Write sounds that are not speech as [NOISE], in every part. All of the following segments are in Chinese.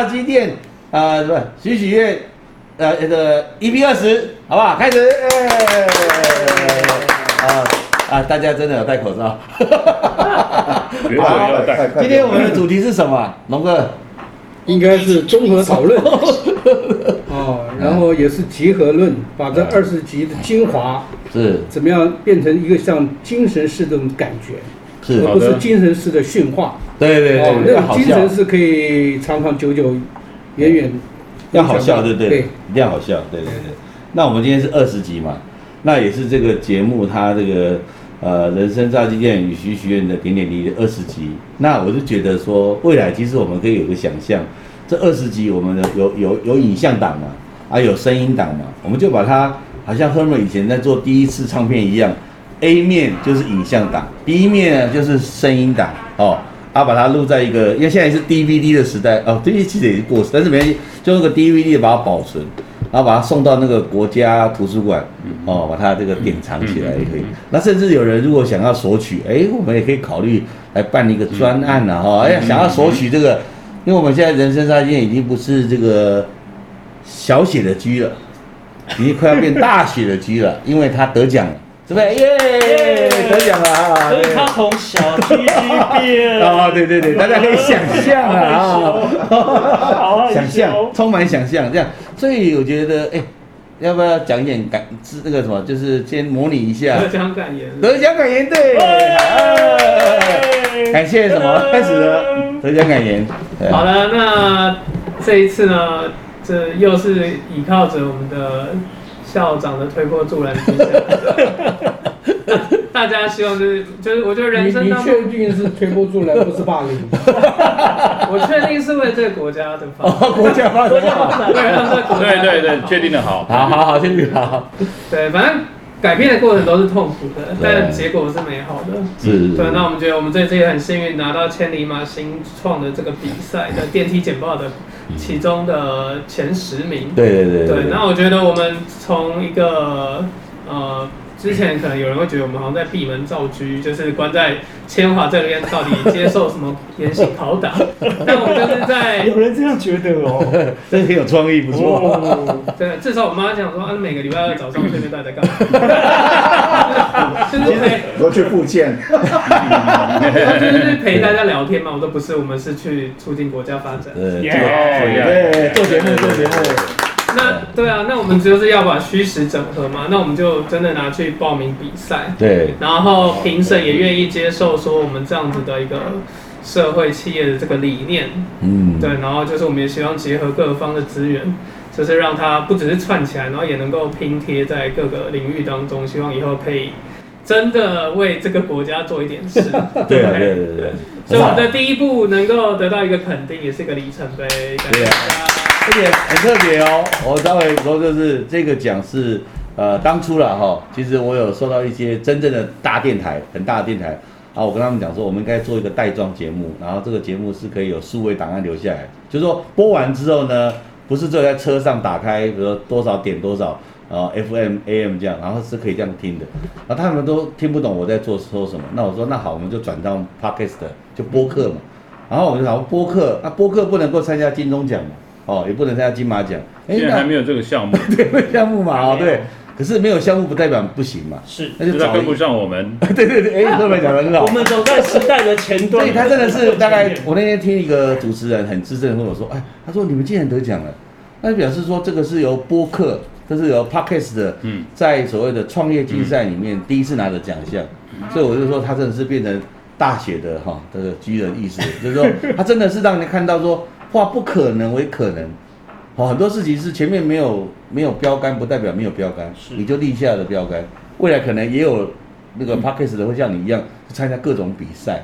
炸鸡店啊，不许许愿，呃，这个一比二十，好不好？开始，啊啊，大家真的有戴口罩。今天我们的主题是什么？龙哥，应该是综合讨论。[LAUGHS] 哦，然后也是集合论，把这二十集的精华是。怎么样变成一个像精神式的感觉，是而不是精神式的驯化。对对哦，对，那种要好笑精神是可以长长久久、远远。要好笑，对不对？对，一定要好笑，对对对。那我们今天是二十集嘛，那也是这个节目它这个呃人生炸鸡店与徐徐愿的点点滴滴二十集。那我就觉得说，未来其实我们可以有个想象，这二十集我们的有有有影像档嘛，啊有声音档嘛，我们就把它好像 Herman 以前在做第一次唱片一样，A 面就是影像档，B 面呢就是声音档哦。啊，把它录在一个，因为现在是 DVD 的时代哦，DVD 其实也是过时，但是没关系，就用个 DVD 把它保存，然后把它送到那个国家图书馆，哦，把它这个典藏起来也可以。那甚至有人如果想要索取，哎，我们也可以考虑来办一个专案了哈。哎呀，想要索取这个，因为我们现在人生杀剑已经不是这个小写的 G 了，已经快要变大写的 G 了，因为他得奖了。是不是？耶，得奖了啊！所以他从小 G G 变啊，对对对，大家可以 [LAUGHS] 想象啊，啊，想象，充满想象，这样。所以我觉得，哎，要不要讲一点感，是那个什么，就是先模拟一下得奖感言，得奖感言，对，感谢什么？开始了，得奖感言。好了，那这一次呢，这又是依靠着我们的。校长的推波助澜之下，大家希望就是就是，我觉得人生当中，你确定是推波助澜，不是霸凌？[LAUGHS] 我确定是为这个国家的发展，国家发展好，对对对，确定的好，好好好，确定好。对，反正改变的过程都是痛苦的，但结果是美好的。是。对，那我们觉得我们这次也很幸运拿到千里马新创的这个比赛的电梯简报的。其中的前十名，对对对对。那我觉得我们从一个呃，之前可能有人会觉得我们好像在闭门造车，就是关在千华这边，到底接受什么严刑拷打？[LAUGHS] 但我们就是在有人这样觉得哦，[LAUGHS] 真很有创意，不错。对，至少我妈讲说，啊，每个礼拜二早上这边到底在干嘛？[LAUGHS] 就是陪我去复健，就是陪大家聊天嘛。我都不是，我们是去促进国家发展。对，做节目做节目。那对啊，那我们就是要把虚实整合嘛。那我们就真的拿去报名比赛。对。然后评审也愿意接受说我们这样子的一个社会企业的这个理念。嗯。对，然后就是我们也希望结合各方的资源，就是让它不只是串起来，然后也能够拼贴在各个领域当中。希望以后可以真的为这个国家做一点事。[LAUGHS] 对啊，对对对。所以我们的第一步能够得到一个肯定，也是一个里程碑。感谢大家。而且很特别哦，我稍微说就是这个奖是，呃，当初了哈，其实我有收到一些真正的大电台，很大的电台啊，我跟他们讲说，我们应该做一个带状节目，然后这个节目是可以有数位档案留下来，就是说播完之后呢，不是只有在车上打开，比如说多少点多少，然后，FM、AM 这样，然后是可以这样听的，然后他们都听不懂我在做说什么，那我说那好，我们就转到 Podcast 就播客嘛，然后我就想播客，那播客不能够参加金钟奖嘛。哦，也不能参加金马奖，现在还没有这个项目，[LAUGHS] 对，项目嘛，哦，对，可是没有项目不代表不行嘛，是，那就跟不上我们，[LAUGHS] 对对对，哎，[LAUGHS] 后面讲的很好，我们走在时代的前端，所以他真的是大概，我那天听一个主持人很资深跟我说，哎，他说你们竟然得奖了，那就表示说这个是由播客，这是由 Podcast 的，嗯，在所谓的创业竞赛里面第一次拿的奖项，所以我就说他真的是变成大写的哈这个巨人意思，就是说他真的是让你看到说。化不可能为可能，好，很多事情是前面没有没有标杆，不代表没有标杆，你就立下了标杆。未来可能也有那个 p a r k e s 的会像你一样参加各种比赛。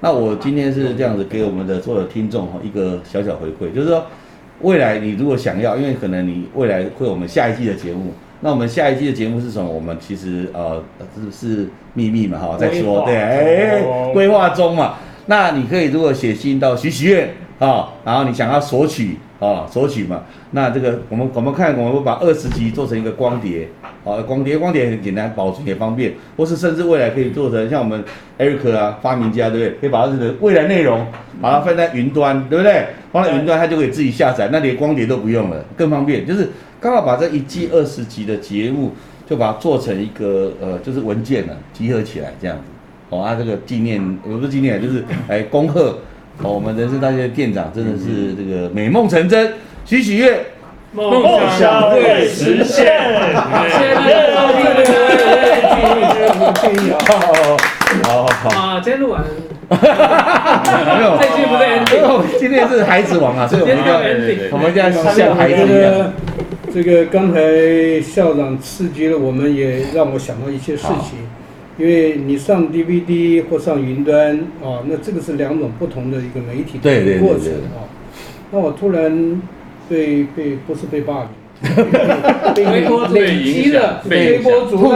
那我今天是这样子给我们的所有听众哈一个小小回馈，就是说未来你如果想要，因为可能你未来会有我们下一季的节目，那我们下一季的节目是什么？我们其实呃是是秘密嘛哈，再说对，哎，规划中嘛。那你可以如果写信到许许愿。啊、然后你想要索取啊、索取嘛，那这个我们我们看我们把二十集做成一个光碟，啊，光碟光碟很简单，保存也方便，或是甚至未来可以做成像我们 Eric 啊发明家对不对？可以把这个未来内容把它放在云端，对不对？放在云端，它就可以自己下载，那连光碟都不用了，更方便。就是刚好把这一季二十集的节目，就把它做成一个呃，就是文件了，集合起来这样子。哦，啊，这个纪念，不是纪念，就是来恭贺哦，我们人生大学的店长真的是这个美梦成真，许许愿。梦想会实现。谢谢大家收听。建议啊，好好好，啊，今天录完，没有，这期不是 ending 今天是孩子王啊，所以我们要我们要像孩我子一样。这个刚才校长刺激了我们，也让我想到一些事情。因为你上 DVD 或上云端啊，那这个是两种不同的一个媒体的对对对过程啊。那我突然被被不是被霸凌，[LAUGHS] 被微波被累积了，被微波逐不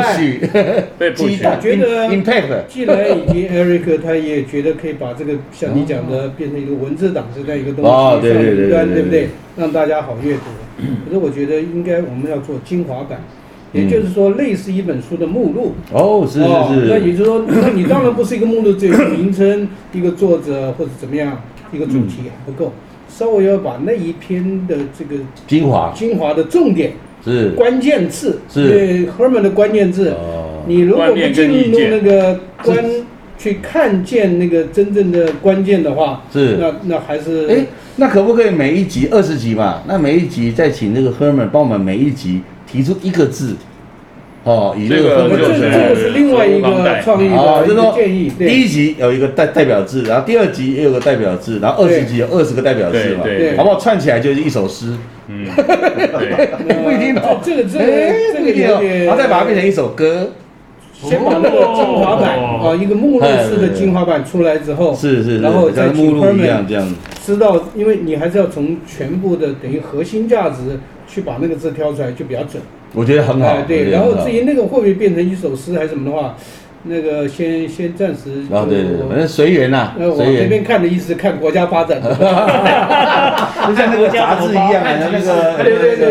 被不许觉得 impact 既然已经 Eric 他也觉得可以把这个像你讲的变成一个文字档这样一个东西上对对云端，对对。对不对？让大家好阅读。可是我觉得应该我们要做精华版，也就是说类似一本书的目录。哦，是哦是。是，那也就是说，那你当然不是一个目录，只有名称、一个作者或者怎么样，一个主题还不够，稍微要把那一篇的这个精华精华的重点、是。关键字，是。对 Herman 的关键字，哦，你如果不进入那个关去看见那个真正的关键的话，是那那还是哎，那可不可以每一集二十集嘛？那每一集再请那个 Herman 帮我们每一集提出一个字，哦，以这这个那这个分就是这个是另外一个创意哦，的一就是说个建议，第一集有一个代代表字，然后第二集也有个代表字，然后二十集有二十个代表字嘛，对对好不好？串起来就是一首诗，嗯，[LAUGHS] 对，不一定哦。这 [LAUGHS] 这个这个哎这个不一定哦。有点，然后再把它变成一首歌，先把那个精华版哦。啊，一个目录式的精华版出来之后，是是是，然后再目录一样这样。子，知道，因为你还是要从全部的等于核心价值去把那个字挑出来，就比较准。我觉得很好哎，。对，然后至于那个会不会变成一首诗还是什么的话，那个先先暂时。啊，对对对，反正随缘呐，呃，我随缘。这边看的意思看国家发展。就像那个杂志一样啊，[LAUGHS] 那个对对对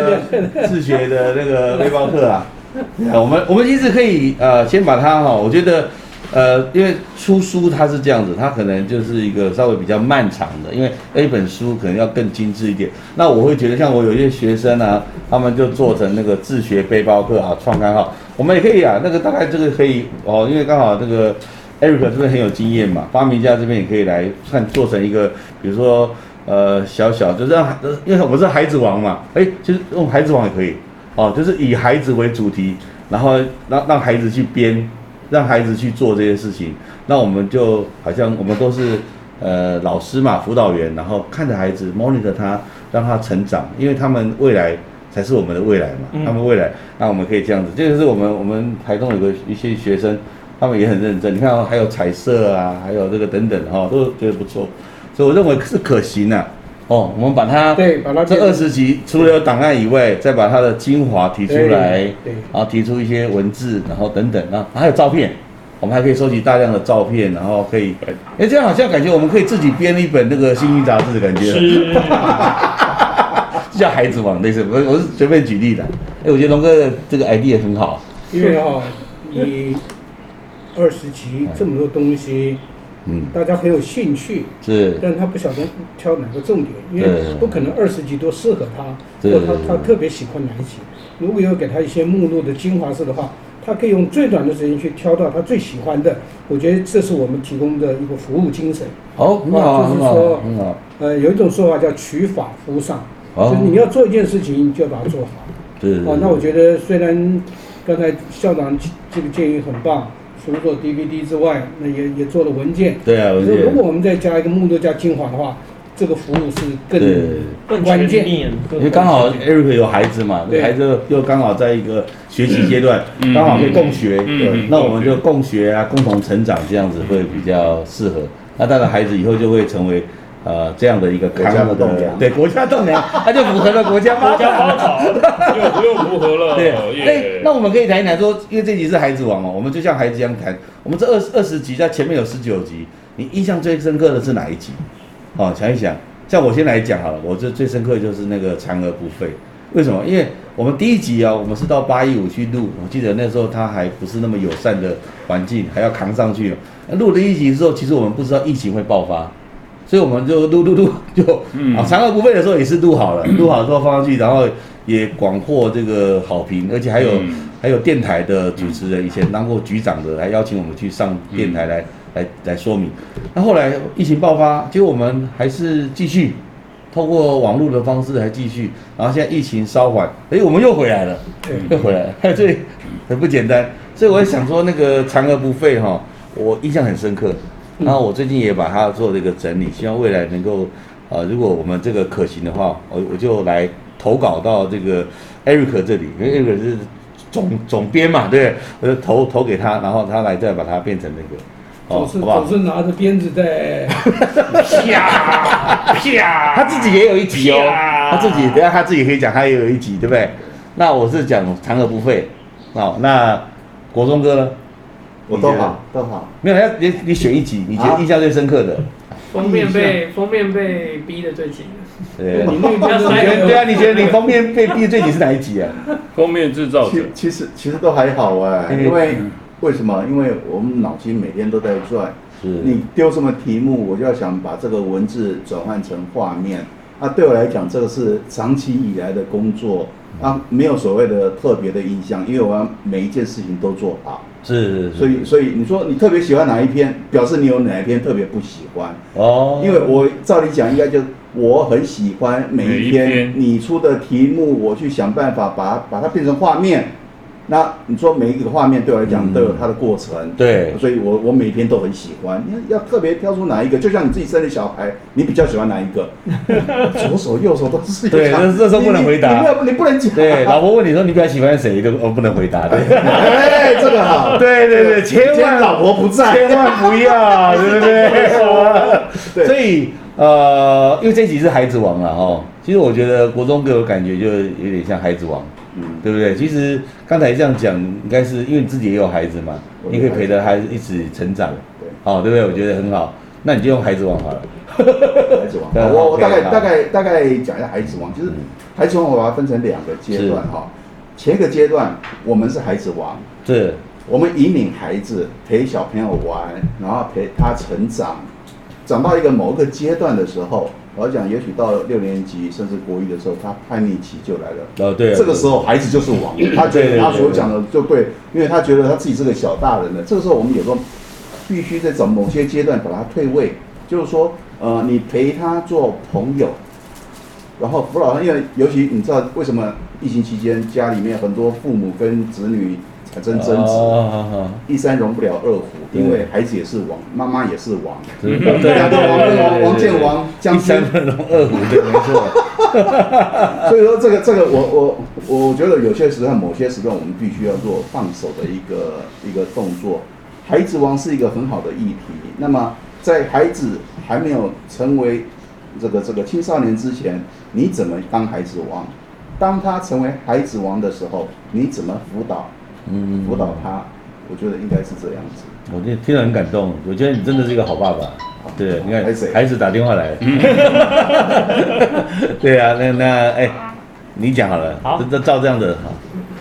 那个自学的那个背包客啊 [LAUGHS] 我们我们其实可以呃先把它哈，我觉得呃因为出书它是这样子，它可能就是一个稍微比较漫长的，因为一本书可能要更精致一点。那我会觉得像我有一些学生啊，他们就做成那个自学背包客啊，创刊号，我们也可以啊，那个大概这个可以哦，因为刚好这个。Eric 这边很有经验嘛，发明家这边也可以来看做成一个，比如说呃小小，就是让因为我们是孩子王嘛，哎，其实用孩子王也可以哦，就是以孩子为主题，然后让让孩子去编，让孩子去做这些事情，那我们就好像我们都是呃老师嘛，辅导员，然后看着孩子 monitor 他，让他成长，因为他们未来才是我们的未来嘛，嗯。他们未来，那我们可以这样子，这个是我们我们台中有个一些学生。他们也很认真，你看、哦、还有彩色啊，还有这个等等哈、哦，都觉得不错，所以我认为是可行的、哦，我们把它对，把它这二十集除了有档案以外，再把它的精华提出来对对，然后提出一些文字，然后等等，然后还有照片，我们还可以收集大量的照片，然后可以，哎，这样好像感觉我们可以自己编一本那个幸运杂志的感觉，是，就 [LAUGHS] 叫孩子网类似，我我是随便举例的，哎，我觉得龙哥的这个 idea 很好，因为哈，你二十集这么多东西，嗯，大家很有兴趣，是，但他不晓得挑哪个重点，因为不可能二十集都适合他，对或他他特别喜欢哪一集。如果要给他一些目录的精华式的话，他可以用最短的时间去挑到他最喜欢的。我觉得这是我们提供的一个服务精神。好，很好，啊就是说很好，呃，有一种说法叫取法乎上，哦就是你要做一件事情，你就要把它做好。对对对哦，那我觉得虽然刚才校长这个建议很棒，除了做 DVD 之外，那也也做了文件。对啊，我觉得可是如果我们再加一个目录加精华的话，这个服务是更。更关键因为刚好 Eric 有孩子嘛，对孩子又刚好在一个学习阶段，嗯刚好可以共学，嗯对嗯，那我们就共学啊，共同成长这样子会比较适合。那当然孩子以后就会成为呃这样的一个国家刊物的的栋梁对国家栋梁，[LAUGHS] 他就符合了国家发国家展。发草，又又符合了，对，那耶那我们可以谈一谈说，因为这集是孩子王嘛，我们就像孩子一样谈。我们这二十二十集，在前面有十九集，你印象最深刻的是哪一集？哦，想一想，像我先来讲好了，我这最深刻就是那个嫦娥不废。为什么？因为我们第一集啊，我们是到八一五去录，我记得那时候它还不是那么友善的环境，还要扛上去。录了一集之后，其实我们不知道疫情会爆发，所以我们就录录录就啊，嫦娥不废的时候也是录好了，[CLEARS THROAT] 录好之后放上去，然后也广获这个好评，而且还有还有电台的主持人，以前当过局长的，来邀请我们去上电台来来来说明。那后来疫情爆发，结果我们还是继续。透过网络的方式还继续，然后现在疫情稍缓，哎，我们又回来了，又回来了，[LAUGHS] 所以很不简单。所以我也想说，那个嫦娥不废哈，我印象很深刻。然后我最近也把它做了一个整理，希望未来能够，呃，如果我们这个可行的话，我我就来投稿到这个 Eric 这里，因为 Eric 是总总编嘛，对，我就投投给他，然后他来再把它变成那个。总是总是拿着鞭子在 [LAUGHS] 啪啪，他自己也有一集哦，他自己等下他自己可以讲，他也有一集，对不对？那我是讲嫦娥不废，哦，那国中哥呢？我都好，都好。没有，要你你选一集，你觉得印象最深刻的？封面被封面被逼的最紧。对，啊，你觉得你封面被逼最紧是哪一集啊？封面制造者，其实其实都还好哎，因为。为什么？因为我们脑筋每天都在转。是。你丢什么题目，我就要想把这个文字转换成画面。那对我来讲，这个是长期以来的工作。啊，没有所谓的特别的印象，因为我要每一件事情都做好。是。所以，所以你说你特别喜欢哪一篇，表示你有哪一篇特别不喜欢。哦。因为我照理讲，应该就我很喜欢每一篇你出的题目，我去想办法把把它变成画面。那你说每一个画面对我来讲都有它的过程，对，所以我我每天都很喜欢。你要特别挑出哪一个，就像你自己生的小孩，你比较喜欢哪一个？[LAUGHS] 左手右手都是。对，这这时候不能回答。你不你不能讲。对，老婆问你说你比较喜欢谁，都我不能回答的。哎，这个好。[LAUGHS] 对对对，千万老婆不在，千万不要，对不 [LAUGHS] 对？所以呃，因为这集是孩子王了哦。其实我觉得国中给我感觉就有点像孩子王。嗯，对不对？其实刚才这样讲，应该是因为你自己也有孩子嘛，你可以陪着孩子一起成长，对，好，对不对？我觉得很好。那你就用孩子王好了。孩子王，[LAUGHS] 我我大概大概大概讲一下孩子王，就是孩子王我把它分成两个阶段哈。前一个阶段我们是孩子王，是，我们引领孩子陪小朋友玩，然后陪他成长，长到一个某一个阶段的时候。我要讲，也许到六年级甚至国一的时候，他叛逆期就来了。哦，对。这个时候孩子就是王，[LAUGHS] 他觉得他所讲的就对，因为他觉得他自己是个小大人了。这个时候我们有时候必须在找某些阶段把他退位，就是说，呃，你陪他做朋友，然后辅导他，因为尤其你知道为什么疫情期间家里面很多父母跟子女。产生争执，一山容不了二虎，因为孩子也是王，妈妈也是王，两个王王王见王，将三分容二虎，对，没错。[LAUGHS] 所以说这个这个我我我觉得有些时候某些时段我们必须要做放手的一个一个动作。孩子王是一个很好的议题。那么在孩子还没有成为这个这个青少年之前，你怎么当孩子王？当他成为孩子王的时候，你怎么辅导？嗯，辅导他，我觉得应该是这样子。我听听了很感动，我觉得你真的是一个好爸爸。对，你看孩子打电话来，[LAUGHS] 对啊，那那哎，你讲好了，好，这照这样的好。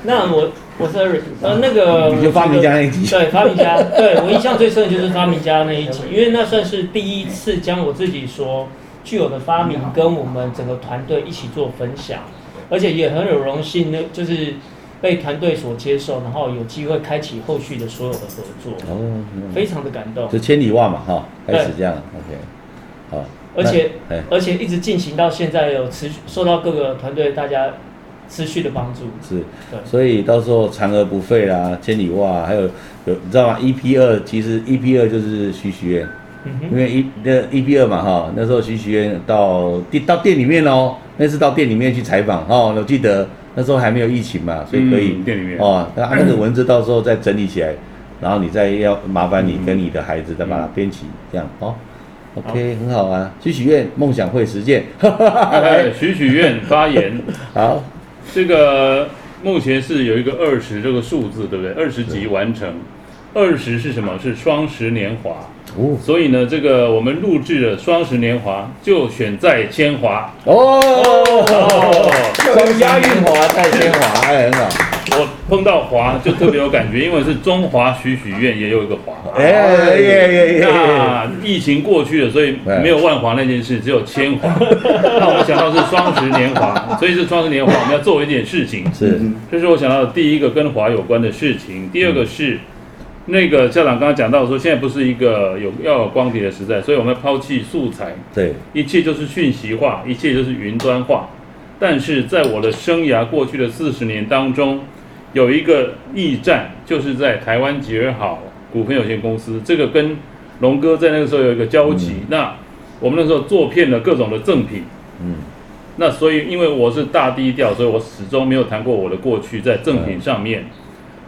那我我是呃那个，你就发明家那一集，对，发明家，[LAUGHS] 对我印象最深的就是发明家那一集，因为那算是第一次将我自己所具有的发明跟我们整个团队一起做分享，而且也很有荣幸，那就是。被团队所接受，然后有机会开启后续的所有的合作，哦，非常的感动。就千里袜嘛，哈，开始这样，OK，好。而且，而且一直进行到现在，有持续受到各个团队大家持续的帮助。是，对。所以到时候嫦娥不废啦，千里袜，还有有你知道吗？EP 二其实 EP 二就是徐徐燕，因为一那 EP 二嘛，哈，那时候徐徐渊到店到店里面哦，那次到店里面去采访，哦，我记得。那时候还没有疫情嘛，所以可以店里面哦，那那个 [CLEARS THROAT] 文字到时候再整理起来，然后你再要麻烦你跟你的孩子再把它编辑，这样哦，OK，很好啊。许许愿，梦想会实现。[LAUGHS] 许许愿发言，[LAUGHS] 好，这个目前是有一个二十这个数字，对不对？二十集完成，二十是什么？是双十年华。哦所以呢，这个我们录制的双十年华就选在千华。哦，押韵华在千华，哎，很好，我碰到华就特别有感觉，因为是中华许许愿也有一个华。哎耶耶耶，那疫情过去了，所以没有万华那件事，只有千华。那我们想到是双十年华，[LAUGHS] 所以是双十年华，我们要做一点事情。是，这是我想到的第一个跟华有关的事情。第二个是那个校长刚刚讲到说，现在不是一个有要有光碟的时代，所以我们要抛弃素材，对，一切就是讯息化，一切就是云端化。但是在我的生涯过去的四十年当中，有一个驿站，就是在台湾吉尔好股份有限公司，这个跟龙哥在那个时候有一个交集。那我们那时候做遍了各种的赠品，嗯，那所以因为我是大低调，所以我始终没有谈过我的过去在赠品上面。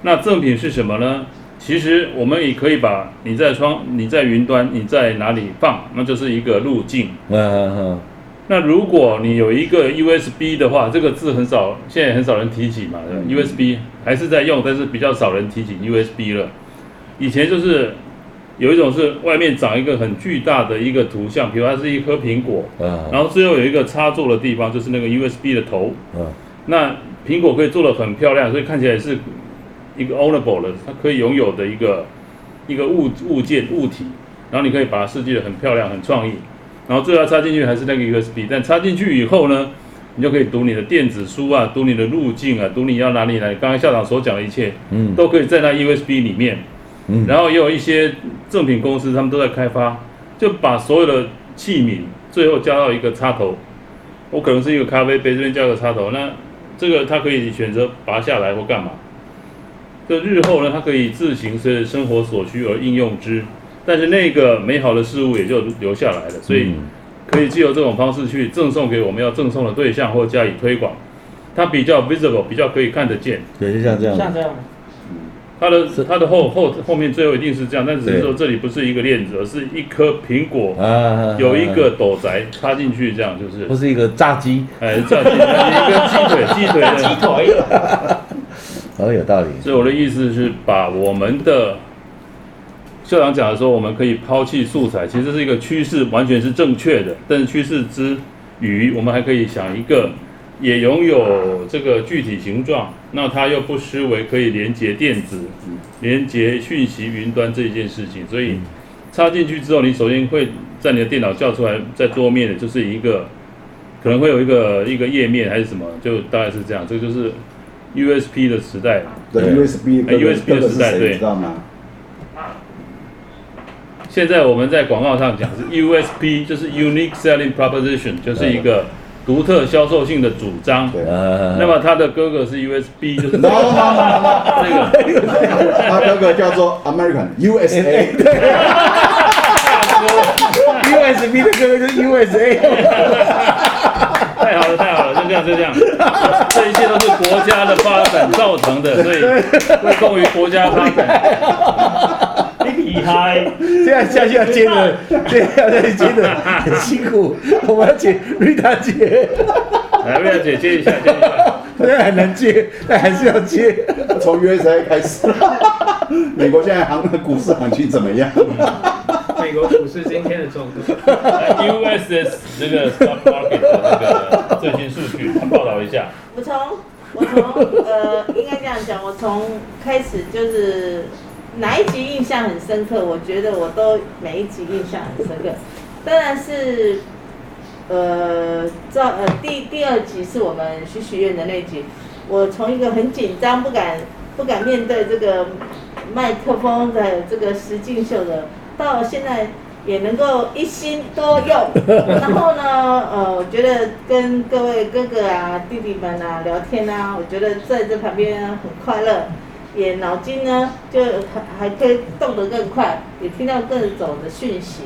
那赠品是什么呢？其实我们也可以把你在窗、你在云端、你在哪里放，那就是一个路径。嗯嗯那如果你有一个 USB 的话，这个字很少，现在很少人提起嘛。对吧 USB 还是在用，但是比较少人提起 USB 了。以前就是有一种是外面长一个很巨大的一个图像，比如它是一颗苹果，嗯，然后最后有一个插座的地方，就是那个 USB 的头。嗯那苹果可以做的很漂亮，所以看起来是一个 ownable 的，它可以拥有的一个一个物物件物体，然后你可以把它设计的很漂亮、很创意，然后最后插进去还是那个 USB，但插进去以后呢，你就可以读你的电子书啊，读你的路径啊，读你要哪里来。刚才校长所讲的一切，嗯都可以在那 USB 里面。嗯，然后也有一些正品公司，他们都在开发，就把所有的器皿最后加到一个插头。我可能是一个咖啡杯，这边加个插头，那这个它可以选择拔下来或干嘛。这日后呢，它可以自行随着生活所需而应用之，但是那个美好的事物也就留下来了，所以嗯可以借由这种方式去赠送给我们要赠送的对象或加以推广。它比较 visible，比较可以看得见。对，就像这样，像这样，它的它的后后后面最后一定是这样，但只是说这里不是一个链子，而是一颗苹果，啊，有一个斗宅插进去，这样就是不，是一个炸鸡，哎，这样进去一个鸡腿，鸡腿大鸡的。腿，好有道理，所以我的意思是把我们的校长讲的说，我们可以抛弃素材，其实是一个趋势，完全是正确的。但是趋势之余，我们还可以想一个，也拥有这个具体形状，那它又不失为可以连接电子、连接讯息云端这一件事情。所以插进去之后，你首先会在你的电脑叫出来，在桌面的就是一个，可能会有一个一个页面还是什么，就大概是这样。这个就是 USB 的时代。对 USB 哎哥哥 USB 的时代对。你知道吗？现在我们在广告上讲是 USP，就是 Unique Selling Proposition，就是一个独特销售性的主张。对。呃，那么他的哥哥是 USB，就是 No no no no no，这个。[LAUGHS] 他哥哥叫做 American USA，对。[LAUGHS] USB 的哥哥就是 USA，[LAUGHS] 太好了，太好了，就这样，就这样，[LAUGHS] 这一切都是国家的发展造成的，所以归功于国家发展。你厉害，这样下去要接的，这样下去接的很辛苦，我们要接瑞达姐，来，薇娅姐接一下，接一下。很难接，但还是要接。从 USA 开始。美国现在行股市行情怎么样？美国股市今天的重点。USS 这个 stock market 的这个最新数据，报道一下。我从我从呃，应该这样讲，我从开始就是哪一集印象很深刻，我觉得我都每一集印象很深刻。当然是呃，照呃第第二集是我们许许愿的那集，我从一个很紧张、不敢不敢面对这个麦克风的这个实境秀的，到现在也能够一心多用。[LAUGHS] 然后呢，呃，我觉得跟各位哥哥啊、弟弟们啊聊天啊，我觉得在这旁边很快乐，也脑筋呢就还还可以动得更快，也听到各种的讯息。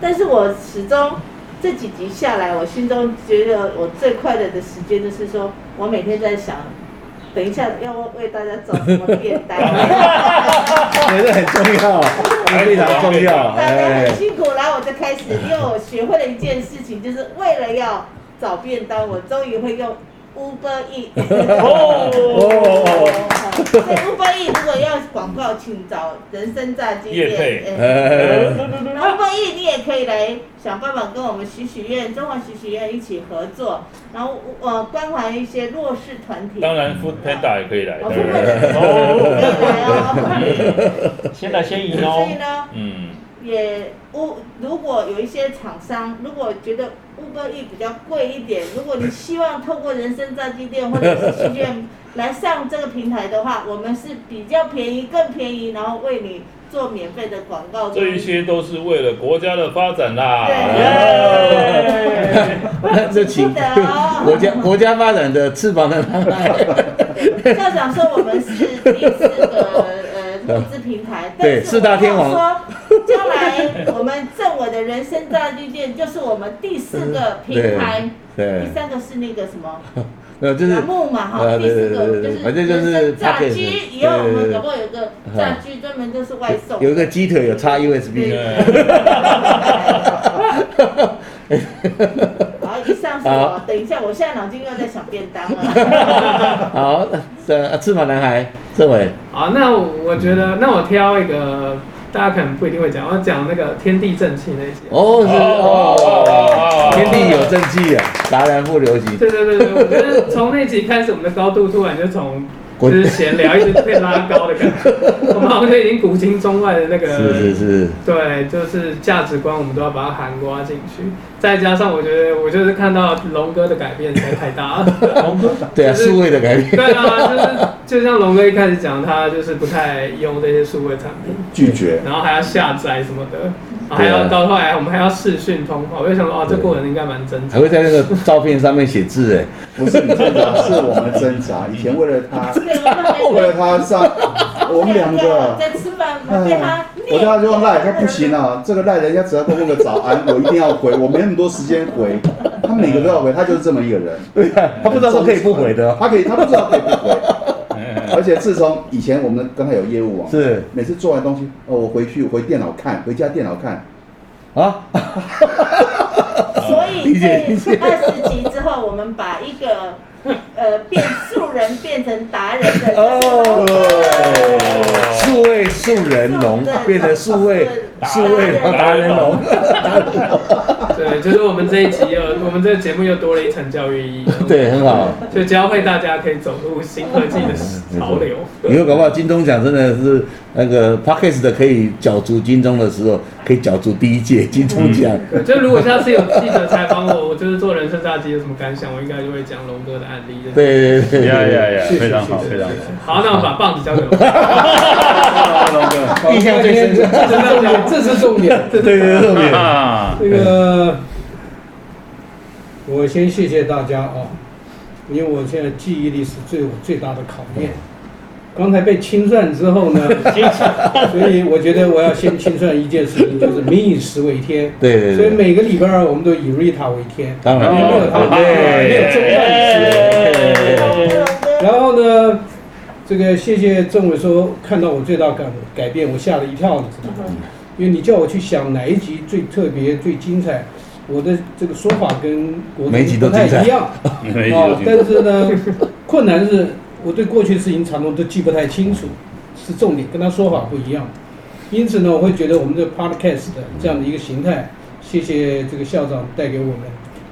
但是我始终这几集下来，我心中觉得我最快乐的时间就是说，我每天在想。等一下要为大家找什么便当？[LAUGHS] 觉得很重要，非常重要。大家哎很，辛苦，然后我就开始，因为我学会了一件事情，就是为了要找便当，我终于会用 Uber E。[LAUGHS] 哦所以乌龟翼如果要广告，请找人生炸鸡店。哎呃，然后乌龟翼你也可以来想办法跟我们许许愿中华许许愿一起合作，然后呃关怀一些弱势团体。当然，Food Panda 也可以来，哦？可以来哦。先来 [LAUGHS] 先赢所哦以。呢，嗯，也乌如果有一些厂商，如果觉得乌龟玉比较贵一点，如果你希望透过人生炸鸡店或者是许愿来上这个平台的话，我们是比较便宜、更便宜，然后为你做免费的广告。这一些都是为了国家的发展啦。对那就请不得哦国家国家发展的翅膀的校长说我们是第四个呃投资平台，对四大天王我们政委的人生炸鸡店就是我们第四个平台，对第，三个是那个什么？[LAUGHS] 呃，就是栏目嘛哈，呃第四个就是反正就是炸鸡，以后我们搞不好有个炸鸡专门就是外送。有一个鸡腿有插 USB。对 [LAUGHS] 好，以上是我好，等一下，我现在脑筋又在想便当了。[LAUGHS] 好，这翅膀男孩，政委，好，那我觉得，那我挑一个大家可能不一定会讲，我要讲那个天地正气那一集。哦是哦哦，天地有正气啊，达然不留己。对对对对，我觉得从那集开始，我们的高度突然就从滚就是闲聊一直被拉高的感觉，我们好像已经古今中外的那个是是是，对，就是价值观，我们都要把它含刮进去。再加上我觉得，我就是看到龙哥的改变实在太大了。龙哥，[LAUGHS] 对啊，数位的改变。对啊，就是就像龙哥一开始讲，他就是不太用这些数位产品，拒绝。然后还要下载什么的，还要到后来我们还要视讯通话，我就想说，哦，这过程应该蛮挣扎还。会在那个照片上面写字哎，不是你挣扎，是我们挣扎。以前为了他，[LAUGHS] 为了他上，[LAUGHS] 我们两个，在吃饭，被他我叫他就赖，他不行啊，这个赖人家只要跟我问个早安，我一定要回，我没那么多时间回，他每个都要回，他就是这么一个人。对啊，他不知道说可以不回的哦。他可以，他不知道可以不回。而且自从以前我们刚才有业务网，是每次做完东西，哦，我回去回电脑看，回家电脑看，啊，所以理解理解在二十集之后，我们把一个呃变素人变成达人的哦，数位素人龙变成数位数位达人龙，[LAUGHS] 对，就是我们这一集又，我们这个节目又多了一层教育意义。对，很好。就教会大家可以走入新科技的潮流。以后搞不好金钟奖真的是那个 Podcast 的可以角逐金钟的时候，可以角逐第一届金钟奖。对，就如果下次有记者采访我，我就是做人生炸鸡有什么感想，我应该就会讲龙哥的案例。对对对呀对呀呀，谢谢非常好，谢谢非常好。好，那我把棒子交给我。龙哥，印象最深刻。这是重点，这是重点。对对对，这个，我先谢谢大家啊，因为我现在记忆力是最我最大的考验。刚才被清算之后呢，[LAUGHS] 所以我觉得我要先清算一件事情，就是民以食为天。对对对，所以每个礼拜二我们都以 Rita 为天，当然没有他，没有中断吃。然后呢，这个谢谢政委说看到我最大改改变，我吓了一跳，你知道吗？因为你叫我去想哪一集最特别、最精彩，我的这个说法跟国每集都不太一样 [LAUGHS] 啊。但是呢，[LAUGHS] 困难是我对过去的事情常常都记不太清楚，是重点，跟他说法不一样。因此呢，我会觉得我们这个 podcast 的这样的一个形态，谢谢这个校长带给我们，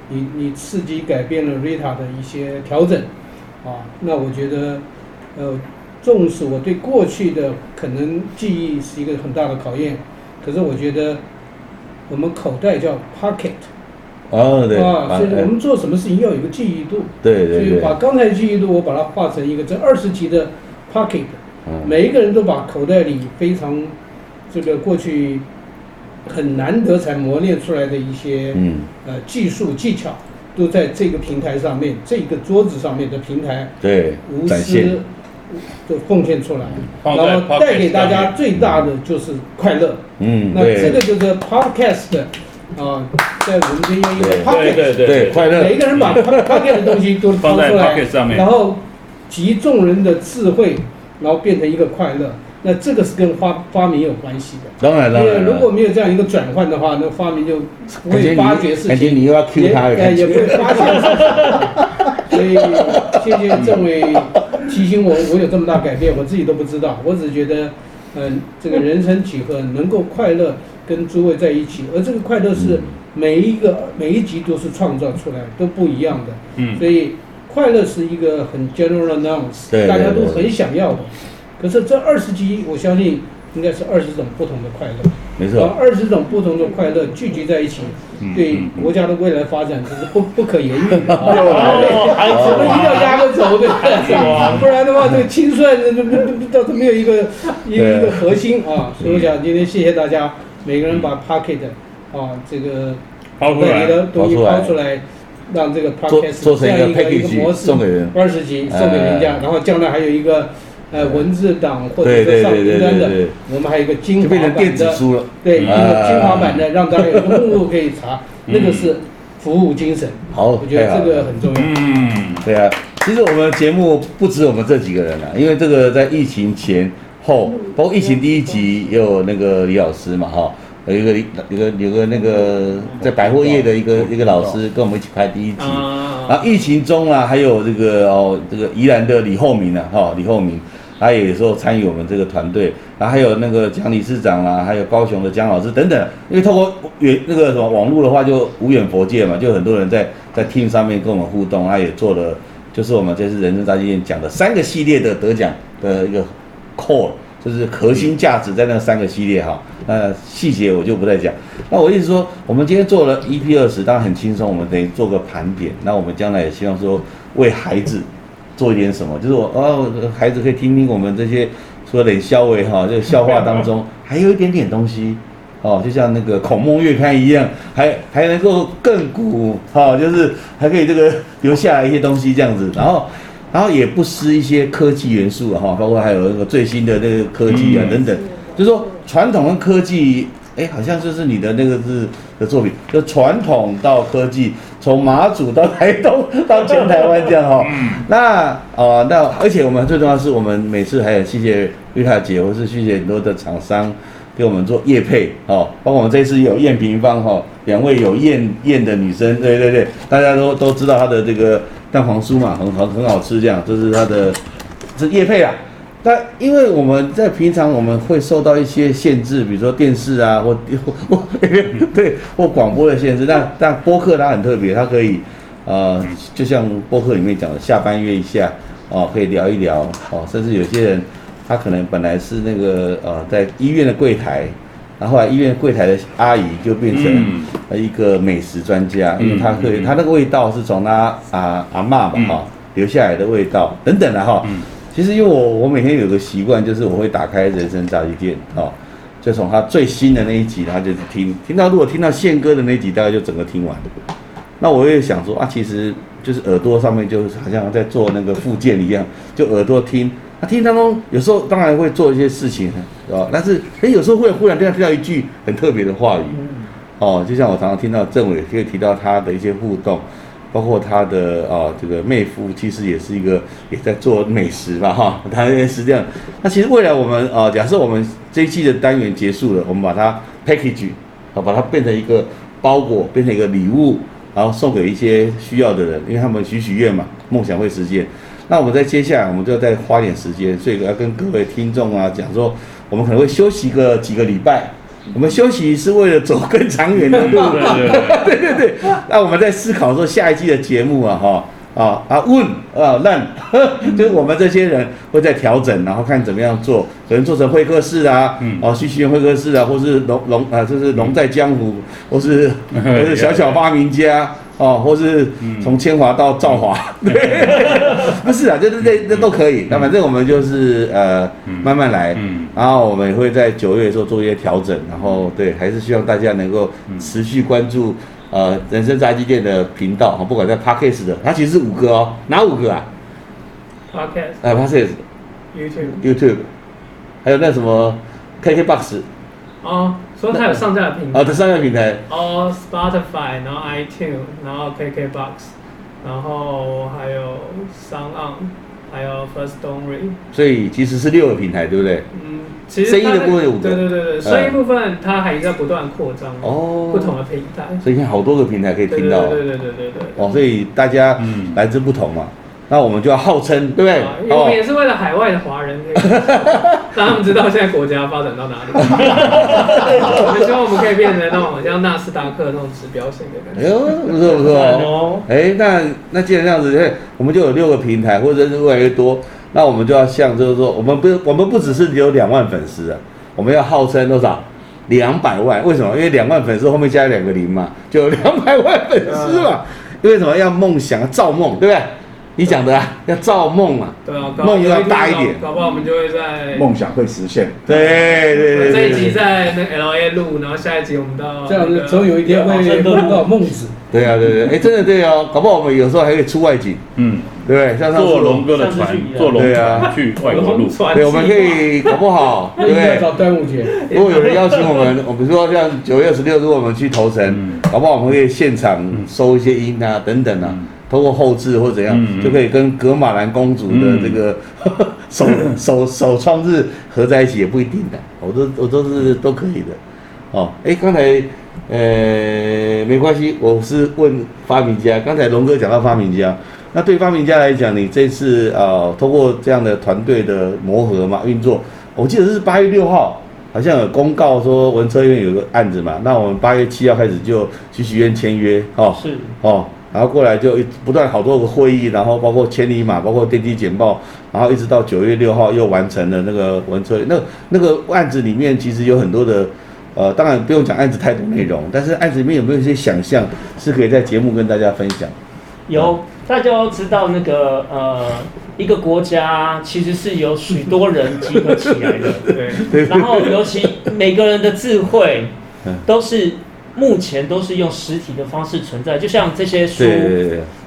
你你刺激改变了 Rita 的一些调整，啊，那我觉得，呃，纵使我对过去的可能记忆是一个很大的考验，可是我觉得我们口袋叫 pocket 哦对，啊，所以我们做什么事情要有个记忆度，对对对所以把，刚才的记忆度我把它化成一个这二十级的 pocket。嗯每一个人都把口袋里非常这个过去很难得才磨练出来的一些嗯呃技术技巧，都在这个平台上面，这个桌子上面的平台对无私就奉献出来，然后带给大家最大的就是快乐。嗯那这个就是 podcast 啊，在我们这边一个 podcast，对。对对快乐。每一个人把 [LAUGHS] pocket 的东西都掏放在出来上，面。然后集众人的智慧，然后变成一个快乐。那这个是跟发发明有关系的，当然当然，因为如果没有这样一个转换的话，那发明就不会发掘事感觉情，你又要 Q 他的也，也不会发现事情。所以谢谢政委提醒我，我有这么大改变，我自己都不知道。我只觉得，嗯，这个人生几何能够快乐跟诸位在一起，而这个快乐是每一个每一集都是创造出来，都不一样的。嗯所以快乐是一个很 general nouns，大家都很想要的。可是这二十集，我相信应该是二十种不同的快乐。把没错，二十种不同的快乐聚集在一起，嗯对国家的未来发展这是不不可言喻的。我们一定要压个轴，对不对？[LAUGHS] 不然的话，这个清算这这这这这没有一个一个一个核心啊。所以我想今天谢谢大家，每个人把 Pocket 啊这个抛出你来，的东西抛出来。让这个 Podcast 做成一个这样一个一个模式送给人，二十集送给人家，哎。然后将来还有一个呃文字档或者对是上云端的我们还有一个精华就变成电版的。子书了。对，一个啊。精华版的，让大家有目录可以查，那个是服务精神，好，我觉得这个很重要。嗯，对啊，其实我们节目不止我们这几个人啊，因为这个在疫情前后，包括疫情第一集也有那个李老师嘛，哈，有一个有个有个那个在百货业的一个一个老师跟我们一起拍第一集，然啊，后疫情中啊，还有这个哦，这个宜兰的李厚明啊，哈，李厚明，他也有时候参与我们这个团队，然后还有那个蒋理事长啦、还有高雄的姜老师等等，因为透过远那个什么网络的话，就无远佛界嘛，就很多人在在 Team 上面跟我们互动，他也做了，就是我们这次人生大纪念讲的三个系列的得奖的一个 core。就是核心价值在那三个系列哈，那细节我就不再讲。那我意思说，我们今天做了 EP 二十，当然很轻松，我们等于做个盘点。那我们将来也希望说为孩子做一点什么，就是我哦，孩子可以听听我们这些说冷笑话哈，这个笑话当中 [LAUGHS] 还有一点点东西哦，就像那个孔孟月刊一样，还还能够更古哈，就是还可以这个 [LAUGHS] 留下来一些东西这样子，然后。然后也不失一些科技元素啊哈，包括还有那个最新的那个科技啊嗯等等，就是说传统跟科技，哎，好像就是你的那个是的作品，就传统到科技，从马祖到台东到全台湾这样哈。那啊、那而且我们最重要的是，我们每次还有谢谢绿塔姐，或是谢谢很多的厂商给我们做业配哦，包括我们这次有燕平方哈，两位有燕燕的女生，对对对，大家都都知道她的这个蛋黄酥嘛，很很很好吃，这样这是她的是叶配啦。但因为我们在平常我们会受到一些限制，比如说电视啊，或或 [LAUGHS] 对或广播的限制。那但播客它很特别，它可以呃，就像播客里面讲的，下班约一下哦，可以聊一聊哦，甚至有些人他可能本来是那个呃在医院的柜台，然后后来医院柜台的阿姨就变成一个美食专家，因为嗯她可以，嗯她那个味道是从她啊阿嬷嘛嗯哈留下来的味道等等的哈。嗯其实因为我我每天有个习惯，就是我会打开人生炸鸡店哦，就从他最新的那一集，他就听听到，如果听到宪哥的那一集，大概就整个听完。那我也想说啊，其实就是耳朵上面就是好像在做那个复健一样，就耳朵听。那听当中有时候当然会做一些事情，是吧？但是诶，有时候会忽然听到听到一句很特别的话语，哦，就像我常常听到政委可以提到他的一些互动，包括他的啊这个妹夫，其实也是一个也在做美食吧哈，[LAUGHS] 他也是这样。那其实未来我们啊，假设我们这一季的单元结束了，我们把它 package 啊，把它变成一个包裹，变成一个礼物，然后送给一些需要的人，因为他们许许愿嘛，梦想会实现。那我们在接下来，我们就要再花点时间，所以要跟各位听众啊讲说，我们可能会休息个几个礼拜。我们休息是为了走更长远的 [LAUGHS] 路，对对对。那我们在思考说下一季的节目啊，哈啊啊问啊烂，[LAUGHS] 就是我们这些人会在调整，然后看怎么样做，可能做成会客室啊，嗯哦，徐徐元会客室啊，或是龙龙啊，就是龙在江湖，或是 [LAUGHS] 或是小小发明家。哦，或是从千华到兆华，对，[LAUGHS] 不是啊，这这这这都可以。那反正我们就是呃慢慢来，嗯。然后我们也会在九月的时候做一些调整，然后对，还是希望大家能够持续关注呃人生炸鸡店的频道，不管在 Podcast 的，它其实是五个哦，哪五个啊？Podcast、呃，Podcast、YouTube，YouTube，还有那什么 KKBox 哦，说它有上架的平台啊，它上架平台，哦，Spotify，然后 iTunes，然后 KKBox，然后还有 Sound On，还有 First Story。所以其实是六个平台，对不对？嗯，其实声音的部分有五个对对对对，声音部分它还在不断扩张，哦不同的平台。所以你看好多个平台可以听到，对对对对对对。哦，所以大家嗯来自不同嘛。那我们就要号称，对不对？因为我们也是为了海外的华人，让他们知道现在国家发展到哪里。[LAUGHS] 我们希望我们可以变成那种像纳斯达克那种指标型的感觉。哎呦，不错不错哦。哎，那那既然这样子，哎，我们就有六个平台，或者是越来越多，那我们就要像就是说，我们不我们不只是有两万粉丝啊，我们要号称多少？两百万？为什么？因为两万粉丝后面加两个零嘛，就两百万粉丝嘛。因为什么？要梦想造梦，对不对？你讲的啊，要造梦啊，对啊，梦要大一点，搞不好我们就会在梦想会实现。对对对，这一集在那 L A 录，然后下一集我们到这样子，总有一天会梦到梦子。对啊对对，哎，真的对哦，搞不好我们有时候还可以出外景，嗯，对不对？像坐龙哥的船，坐龙船去外国录，对，我们可以搞不好，[LAUGHS] 对不对？找端午节，如果有人邀请我们，我们说像九月十六，如果我们去投诚，搞不好我们可以现场收一些音啊，等等啊。通过后置或怎样，就可以跟格马兰公主的这个首首首创日合在一起，也不一定的。我都我都是都可以的。哦，哎，刚才呃没关系，我是问发明家。刚才龙哥讲到发明家，那对发明家来讲，你这次啊，通过这样的团队的磨合嘛运作，我记得是八月六号，好像有公告说文车院有个案子嘛，那我们八月七号开始就去许愿签约，哦，是，哦。然后过来就不断好多个会议，然后包括千里马，包括电梯简报，然后一直到九月六号又完成了那个文车。那那个案子里面其实有很多的，呃，当然不用讲案子太多内容，但是案子里面有没有一些想象是可以在节目跟大家分享？有，大家要知道那个呃，一个国家其实是有许多人集合起来的，对，[LAUGHS] 然后尤其每个人的智慧都是。目前都是用实体的方式存在，就像这些书，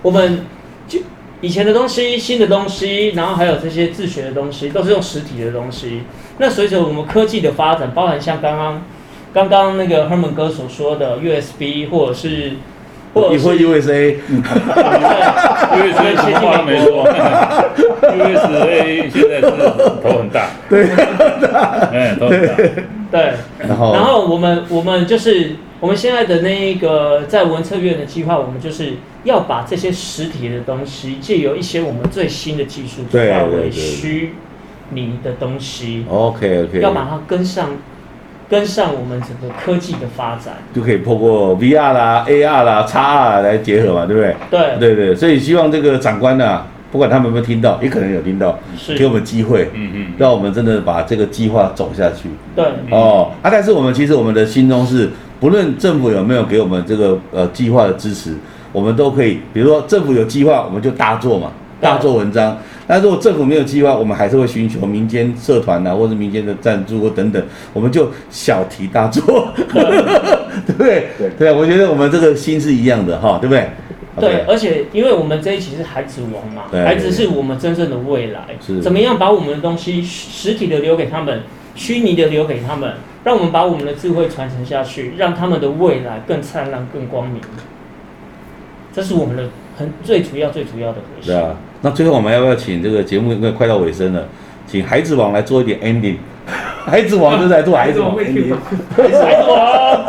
我们就以前的东西、新的东西，然后还有这些自学的东西，都是用实体的东西。那随着我们科技的发展，包含像刚刚刚刚那个 Herman 哥所说的 USB，或者是或者是 USA，对，USA 先进的没错，USA 现在是头很大，对，哎，头很大，对，然后然后我们我们就是。我们现在的那一个在文策院的计划，我们就是要把这些实体的东西，借由一些我们最新的技术，转化为虚拟的东西。OK OK，要把它跟上，跟上我们整个科技的发展，就可以透过 VR 啦、AR 啦、XR 来结合嘛，对不对？对对对，所以希望这个长官呢。不管他们有没有听到，也可能有听到，给我们机会，嗯嗯，让我们真的把这个计划走下去。对，哦，啊，但是我们其实我们的心中是，不论政府有没有给我们这个呃计划的支持，我们都可以，比如说政府有计划，我们就大做嘛，大做文章。那如果政府没有计划，我们还是会寻求民间社团呐，或者民间的赞助或等等，我们就小题大做，对。[LAUGHS] 不对？对。对，我觉得我们这个心是一样的哈，对不对？对，而且因为我们这一期是孩子王嘛，孩子是我们真正的未来，怎么样把我们的东西实体的留给他们，虚拟的留给他们，让我们把我们的智慧传承下去，让他们的未来更灿烂、更光明。这是我们的很最主要、最主要的核心。对啊，那最后我们要不要请这个节目因为快到尾声了，请孩子王来做一点 ending。孩子王就在做孩子王，孩子王，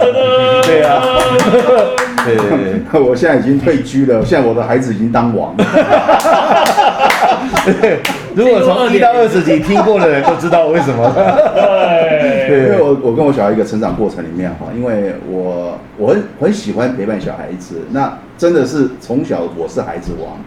[LAUGHS] 对啊，[LAUGHS] 对对对，我现在已经退居了，现在我的孩子已经当王。[LAUGHS] [LAUGHS] 如果从一到二十集听过的人都知道为什么。[LAUGHS] 对，因为我我跟我小孩一个成长过程里面哈，因为我我很很喜欢陪伴小孩子，那真的是从小我是孩子王。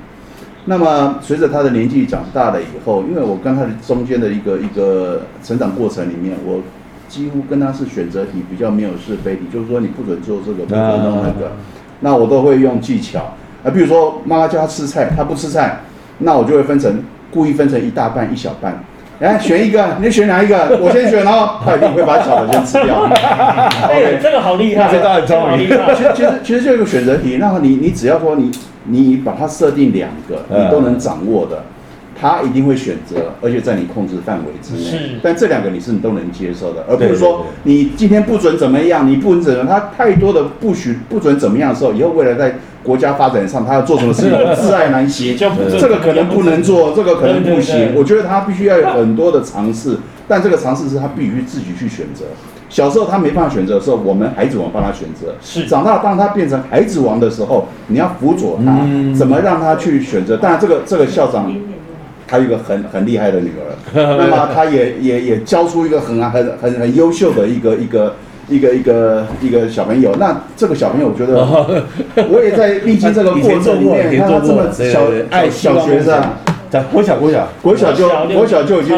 那么随着他的年纪长大了以后，因为我跟他的中间的一个一个成长过程里面，我几乎跟他是选择题比较没有是非题，就是说你不准做这个，不准弄那个，那我都会用技巧。啊，比如说妈妈叫他吃菜，他不吃菜，那我就会分成故意分成一大半一小半。来选一个，[LAUGHS] 你选哪一个？我先选哦。[LAUGHS] 他一定会把小的先吃掉。[LAUGHS] 哎，这个好厉害，这个很聪明。其实其实其实就一个选择题，那么你你只要说你你把它设定两个，你都能掌握的，他一定会选择，而且在你控制范围之内。是。但这两个你是你都能接受的，而不是说你今天不准怎么样，你不准怎么，他太多的不许不准怎么样的时候，以后未来在。国家发展上，他要做什么事情，自爱难行。这个可能不能做，这个可能不行。我觉得他必须要有很多的尝试，但这个尝试是他必须自己去选择。小时候他没办法选择的时候，我们孩子王帮他选择。是长大当他变成孩子王的时候，你要辅佐他，嗯怎么让他去选择？当然，这个这个校长他有一个很很厉害的女儿，[LAUGHS] 那么他也也也教出一个很很很很优秀的一个一个。一个一个一个小朋友，那这个小朋友，我觉得 [LAUGHS] 我也在历经这个过程里面，你看他这么小爱小学生，在国小国小国小就国小就已经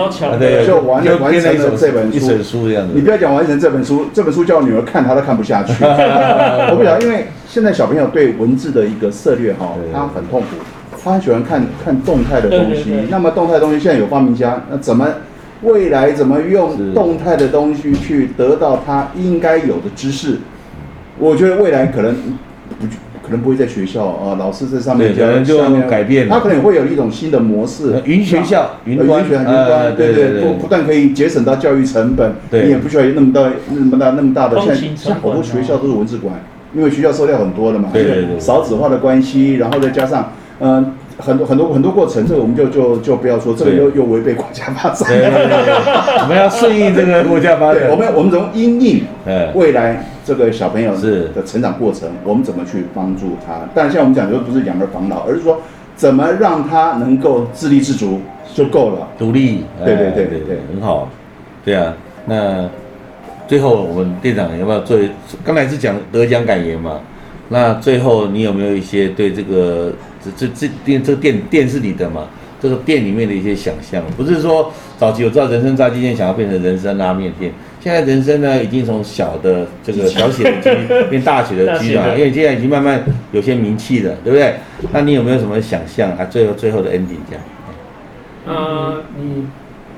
就完完成了这本一书本书这样子。你不要讲完成这本书，这本书叫我女儿看，她都看不下去。我不晓得，因为现在小朋友对文字的一个涉略哈对，他很痛苦，他很喜欢看看动态的东西对对对。那么动态的东西现在有发明家，那怎么未来怎么用动态的东西去得到他应该有的知识？我觉得未来可能不可能不会在学校啊，老师在上面对可能就改变了他可能会有一种新的模式。云学校、云呃端、云学云呃端，对对，不不但可以节省到教育成本，对你也不需要有那么大、那么大、那么大的。通现在勤成本现在好多学校都是文字馆，因为学校收料很多的嘛，对对对少子化的关系，然后再加上嗯。很多很多很多过程，这个我们就就就不要说，这个又又违背国家发展。对对对对，[LAUGHS] 我们要顺应这个国家发展。我们我们从因应哎未来这个小朋友是的成长过程，我们怎么去帮助他？但现在我们讲的，不是养儿防老，而是说怎么让他能够自立自足就够了。独立，对对哎对对对很好，对啊。那最后我们店长有没有做？刚才是讲得奖感言嘛，那最后你有没有一些对这个这这这店这个店店是你的嘛？这个店里面的一些想象，不是说早期我知道人生炸鸡店想要变成人生拉面店，现在人生呢已经从小的这个小写的鸡变大写的鸡了，因为现在已经慢慢有些名气了，对不对？那你有没有什么想象啊？最后最后的 ending 这样？呃，你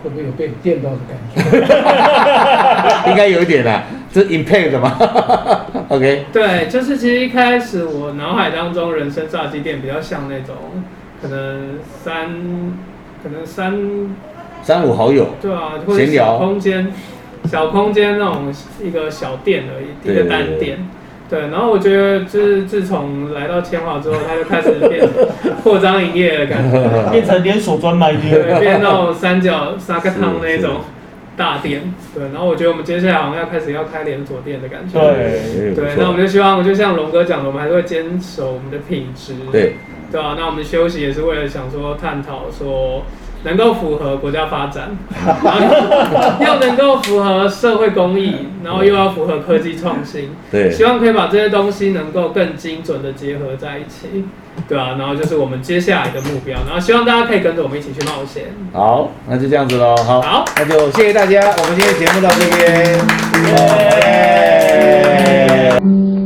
会不会有被电到的感觉？[LAUGHS] 应该有一点啦，这是 impact 的嘛？[LAUGHS] OK，对，就是其实一开始我脑海当中人生炸鸡店比较像那种可能三，可能三三五好友，对啊，或者闲聊小空间，小空间那种一个小店而已，对一个单店。对，然后我觉得就是自从来到千华之后，它就开始变 [LAUGHS] 扩张营业的感觉，[LAUGHS] 变成连锁专卖店。对，变那种三角沙克汤那种大店。对，然后我觉得我们接下来好像要开始要开连锁店的感觉。对对，那我们就希望，就像龙哥讲的，我们还是会坚守我们的品质。对，对啊，那我们休息也是为了想说探讨说能够符合国家发展，[LAUGHS] 然后又能够符合社会公益，然后又要符合科技创新，对希望可以把这些东西能够更精准的结合在一起，对啊，然后就是我们接下来的目标，然后希望大家可以跟着我们一起去冒险。好，那就这样子喽。好，好那就谢谢大家，我们今天节目到这边。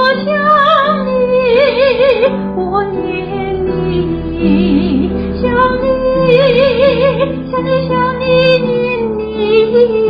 我想你我念你想你想你想你念你。